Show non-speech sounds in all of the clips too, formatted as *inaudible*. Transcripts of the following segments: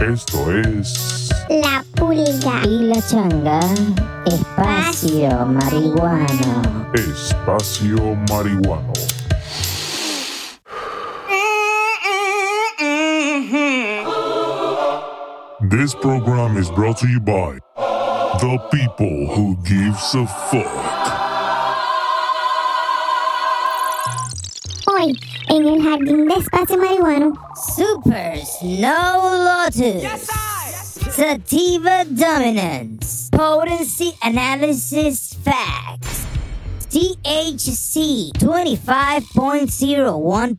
Esto es La pulga. y la changa, espacio marihuano. Espacio Marihuano. This program is brought to you by the people who gives a fuck. Hoy, en el jardín de espacio marihuano, Super Snow Lotus. Sativa Dominance. Potency Analysis Facts. THC 25.01%.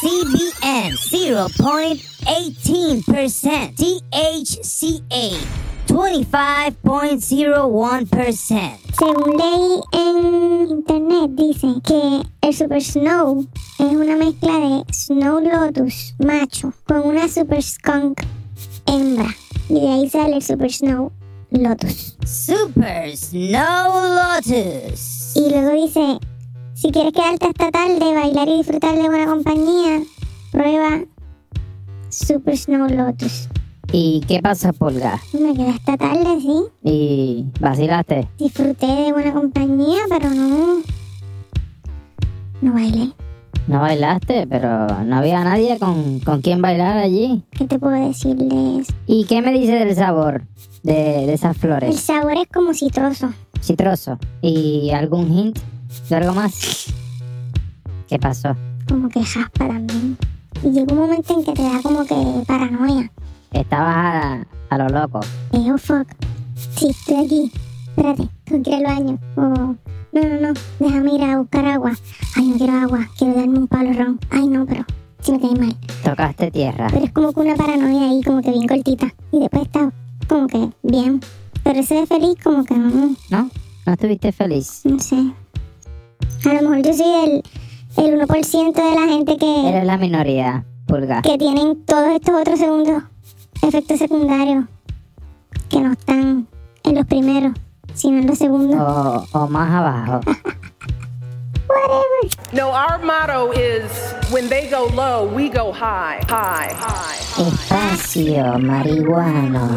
CBN 0.18%. THCA 25.01%. según leí en internet, dice que el Super Snow es una mezcla de Snow Lotus macho con una Super Skunk hembra. Y de ahí sale el Super Snow Lotus. Super Snow Lotus. Y luego dice, si quieres quedarte hasta tarde, bailar y disfrutar de buena compañía, prueba Super Snow Lotus. ¿Y qué pasa, Pulga? Me quedé hasta tarde, sí. ¿Y vacilaste? Disfruté de buena compañía, pero no... No bailé. No bailaste, pero no había nadie con, con quien bailar allí. ¿Qué te puedo decir de eso? ¿Y qué me dice del sabor de, de esas El flores? sabor es como citroso. Citroso. ¿Y algún hint de algo más? ¿Qué pasó? como que jaspa también. Y llega un momento en que te da como que paranoia. Estabas a, a lo loco. Eh, oh fuck. Sí, estoy aquí. Espérate, que ir al baño. Oh, no, no, no. Déjame ir a buscar agua. Ay, no quiero agua. Quiero darme un palo ron. Ay, no, pero si me cae mal. Tocaste tierra. Pero es como que una paranoia ahí, como que bien cortita. Y después está como que bien. Pero ese de feliz, como que no, ¿No? ¿No estuviste feliz? no sé. A lo mejor yo soy el, el 1% de la gente que. Eres la minoría, Pulga. que tienen todos estos otros segundos efectos secundarios que no están en los primeros, sino en los segundos. O, o más abajo. *laughs* Whatever. No, our motto is when they go low, we go high, high, high. Espacio marihuano.